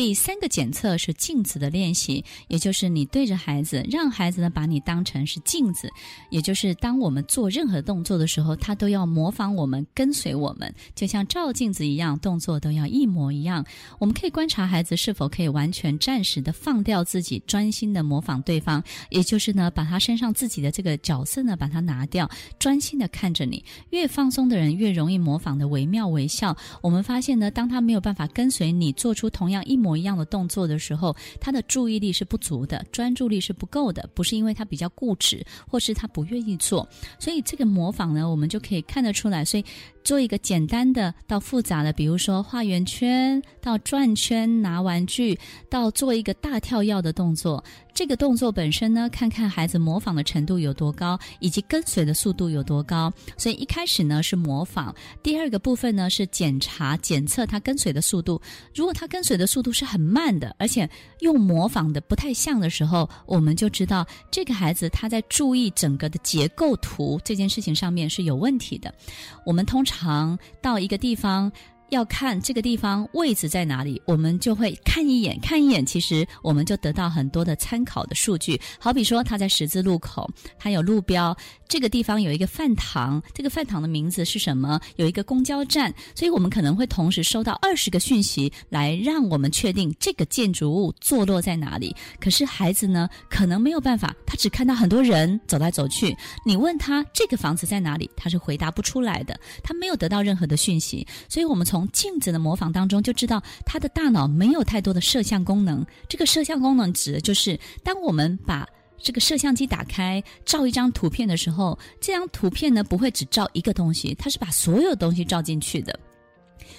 第三个检测是镜子的练习，也就是你对着孩子，让孩子呢把你当成是镜子，也就是当我们做任何动作的时候，他都要模仿我们，跟随我们，就像照镜子一样，动作都要一模一样。我们可以观察孩子是否可以完全暂时的放掉自己，专心的模仿对方，也就是呢，把他身上自己的这个角色呢，把它拿掉，专心的看着你。越放松的人，越容易模仿的惟妙惟肖。我们发现呢，当他没有办法跟随你做出同样一模一样的动作的时候，他的注意力是不足的，专注力是不够的，不是因为他比较固执，或是他不愿意做。所以这个模仿呢，我们就可以看得出来。所以做一个简单的到复杂的，比如说画圆圈，到转圈、拿玩具，到做一个大跳跃的动作。这个动作本身呢，看看孩子模仿的程度有多高，以及跟随的速度有多高。所以一开始呢是模仿，第二个部分呢是检查检测他跟随的速度。如果他跟随的速度是很慢的，而且用模仿的不太像的时候，我们就知道这个孩子他在注意整个的结构图这件事情上面是有问题的。我们通常到一个地方。要看这个地方位置在哪里，我们就会看一眼，看一眼，其实我们就得到很多的参考的数据。好比说，他在十字路口，他有路标，这个地方有一个饭堂，这个饭堂的名字是什么？有一个公交站，所以我们可能会同时收到二十个讯息，来让我们确定这个建筑物坐落在哪里。可是孩子呢，可能没有办法，他只看到很多人走来走去。你问他这个房子在哪里，他是回答不出来的，他没有得到任何的讯息。所以我们从从镜子的模仿当中就知道，他的大脑没有太多的摄像功能。这个摄像功能指的就是，当我们把这个摄像机打开，照一张图片的时候，这张图片呢，不会只照一个东西，它是把所有东西照进去的。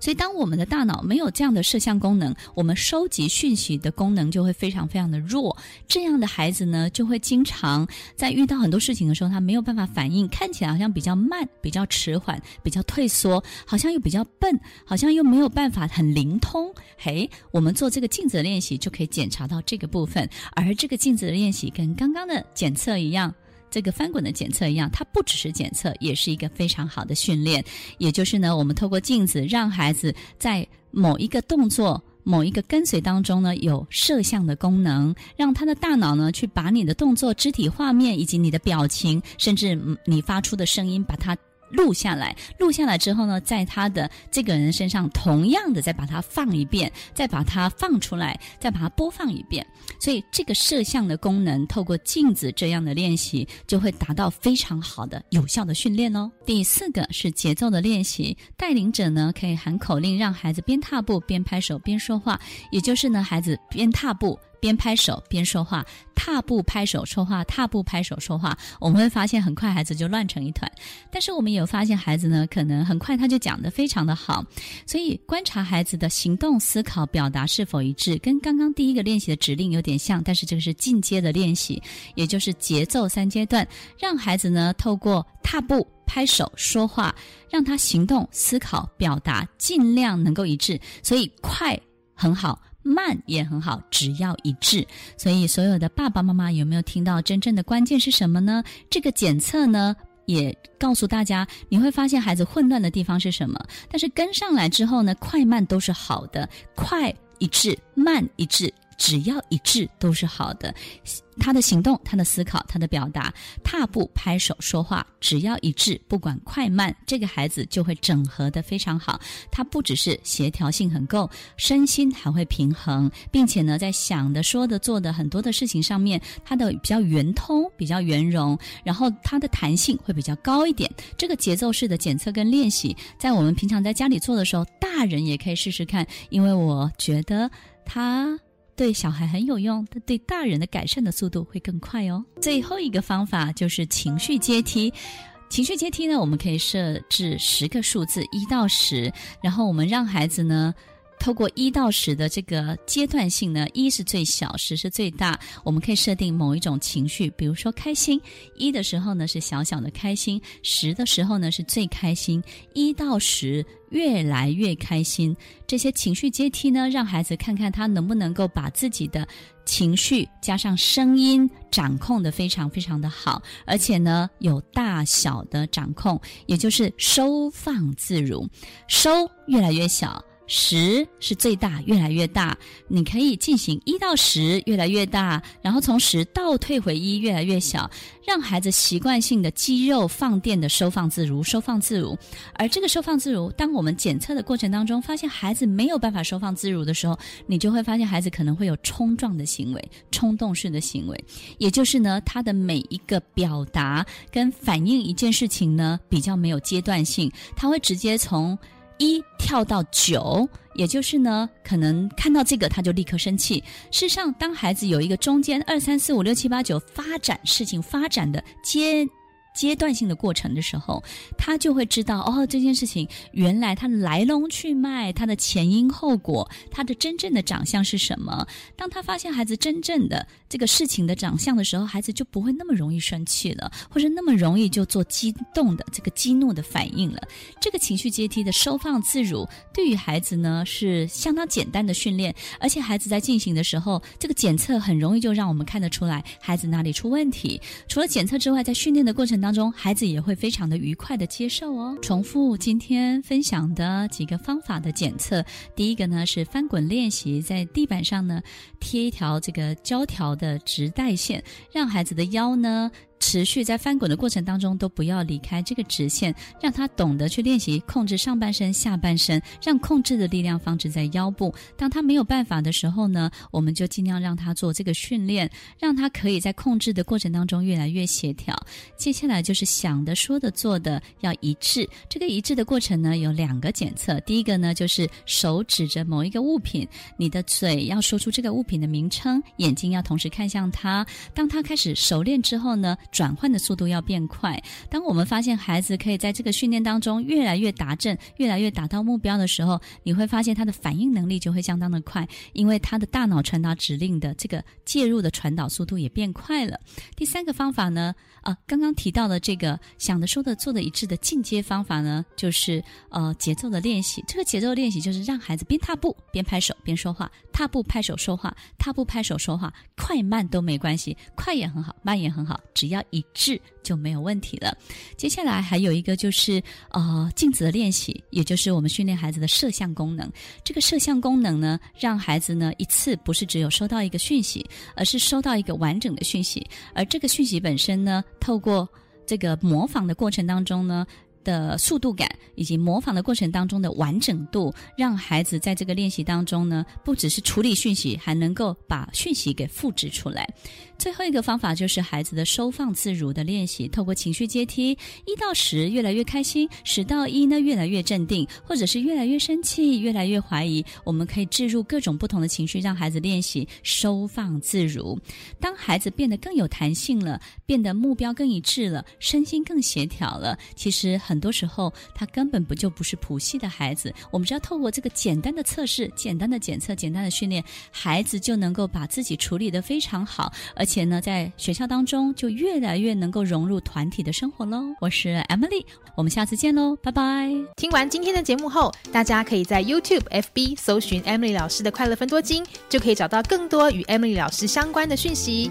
所以，当我们的大脑没有这样的摄像功能，我们收集讯息的功能就会非常非常的弱。这样的孩子呢，就会经常在遇到很多事情的时候，他没有办法反应，看起来好像比较慢、比较迟缓、比较退缩，好像又比较笨，好像又没有办法很灵通。嘿，我们做这个镜子的练习就可以检查到这个部分，而这个镜子的练习跟刚刚的检测一样。这个翻滚的检测一样，它不只是检测，也是一个非常好的训练。也就是呢，我们透过镜子，让孩子在某一个动作、某一个跟随当中呢，有摄像的功能，让他的大脑呢，去把你的动作、肢体画面以及你的表情，甚至你发出的声音，把它。录下来，录下来之后呢，在他的这个人身上，同样的再把它放一遍，再把它放出来，再把它播放一遍。所以这个摄像的功能，透过镜子这样的练习，就会达到非常好的有效的训练哦。第四个是节奏的练习，带领者呢可以喊口令，让孩子边踏步边拍手边说话，也就是呢，孩子边踏步。边拍手边说话，踏步拍手说话，踏步拍手说话。我们会发现很快孩子就乱成一团，但是我们有发现孩子呢，可能很快他就讲得非常的好。所以观察孩子的行动、思考、表达是否一致，跟刚刚第一个练习的指令有点像，但是这个是进阶的练习，也就是节奏三阶段，让孩子呢透过踏步、拍手、说话，让他行动、思考、表达尽量能够一致。所以快很好。慢也很好，只要一致。所以，所有的爸爸妈妈有没有听到真正的关键是什么呢？这个检测呢，也告诉大家，你会发现孩子混乱的地方是什么。但是跟上来之后呢，快慢都是好的，快一致，慢一致。只要一致都是好的，他的行动、他的思考、他的表达、踏步、拍手、说话，只要一致，不管快慢，这个孩子就会整合得非常好。他不只是协调性很够，身心还会平衡，并且呢，在想的、说的、做的很多的事情上面，他的比较圆通、比较圆融，然后他的弹性会比较高一点。这个节奏式的检测跟练习，在我们平常在家里做的时候，大人也可以试试看，因为我觉得他。对小孩很有用，但对大人的改善的速度会更快哦。最后一个方法就是情绪阶梯。情绪阶梯呢，我们可以设置十个数字，一到十，然后我们让孩子呢，透过一到十的这个阶段性呢，一是最小，十是最大。我们可以设定某一种情绪，比如说开心，一的时候呢是小小的开心，十的时候呢是最开心。一到十越来越开心，这些情绪阶梯呢，让孩子看看他能不能够把自己的情绪加上声音掌控得非常非常的好，而且呢有大小的掌控，也就是收放自如，收越来越小。十是最大，越来越大。你可以进行一到十，越来越大，然后从十倒退回一，越来越小，让孩子习惯性的肌肉放电的收放自如，收放自如。而这个收放自如，当我们检测的过程当中发现孩子没有办法收放自如的时候，你就会发现孩子可能会有冲撞的行为、冲动式的行为，也就是呢，他的每一个表达跟反应一件事情呢，比较没有阶段性，他会直接从。一跳到九，也就是呢，可能看到这个他就立刻生气。事实上，当孩子有一个中间二三四五六七八九发展事情发展的阶。阶段性的过程的时候，他就会知道哦，这件事情原来它的来龙去脉，它的前因后果，它的真正的长相是什么。当他发现孩子真正的这个事情的长相的时候，孩子就不会那么容易生气了，或者那么容易就做激动的这个激怒的反应了。这个情绪阶梯的收放自如，对于孩子呢是相当简单的训练，而且孩子在进行的时候，这个检测很容易就让我们看得出来孩子哪里出问题。除了检测之外，在训练的过程当中，孩子也会非常的愉快的接受哦。重复今天分享的几个方法的检测，第一个呢是翻滚练习，在地板上呢贴一条这个胶条的直带线，让孩子的腰呢。持续在翻滚的过程当中，都不要离开这个直线，让他懂得去练习控制上半身、下半身，让控制的力量放置在腰部。当他没有办法的时候呢，我们就尽量让他做这个训练，让他可以在控制的过程当中越来越协调。接下来就是想的、说的、做的要一致。这个一致的过程呢，有两个检测。第一个呢，就是手指着某一个物品，你的嘴要说出这个物品的名称，眼睛要同时看向他。当他开始熟练之后呢，转换的速度要变快。当我们发现孩子可以在这个训练当中越来越达阵，越来越达到目标的时候，你会发现他的反应能力就会相当的快，因为他的大脑传达指令的这个介入的传导速度也变快了。第三个方法呢，啊，刚刚提到的这个想的、说的、做的一致的进阶方法呢，就是呃节奏的练习。这个节奏练习就是让孩子边踏步边拍手边说话，踏步拍手说话，踏步拍手说话，快慢都没关系，快也很好，慢也很好，只要。一致就没有问题了。接下来还有一个就是呃镜子的练习，也就是我们训练孩子的摄像功能。这个摄像功能呢，让孩子呢一次不是只有收到一个讯息，而是收到一个完整的讯息。而这个讯息本身呢，透过这个模仿的过程当中呢。的速度感以及模仿的过程当中的完整度，让孩子在这个练习当中呢，不只是处理讯息，还能够把讯息给复制出来。最后一个方法就是孩子的收放自如的练习，透过情绪阶梯，一到十越来越开心，十到一呢越来越镇定，或者是越来越生气，越来越怀疑。我们可以置入各种不同的情绪，让孩子练习收放自如。当孩子变得更有弹性了，变得目标更一致了，身心更协调了，其实很。很多时候，他根本不就不是谱系的孩子。我们只要透过这个简单的测试、简单的检测、简单的训练，孩子就能够把自己处理得非常好，而且呢，在学校当中就越来越能够融入团体的生活喽。我是 Emily，我们下次见喽，拜拜。听完今天的节目后，大家可以在 YouTube、FB 搜寻 Emily 老师的快乐分多金，就可以找到更多与 Emily 老师相关的讯息。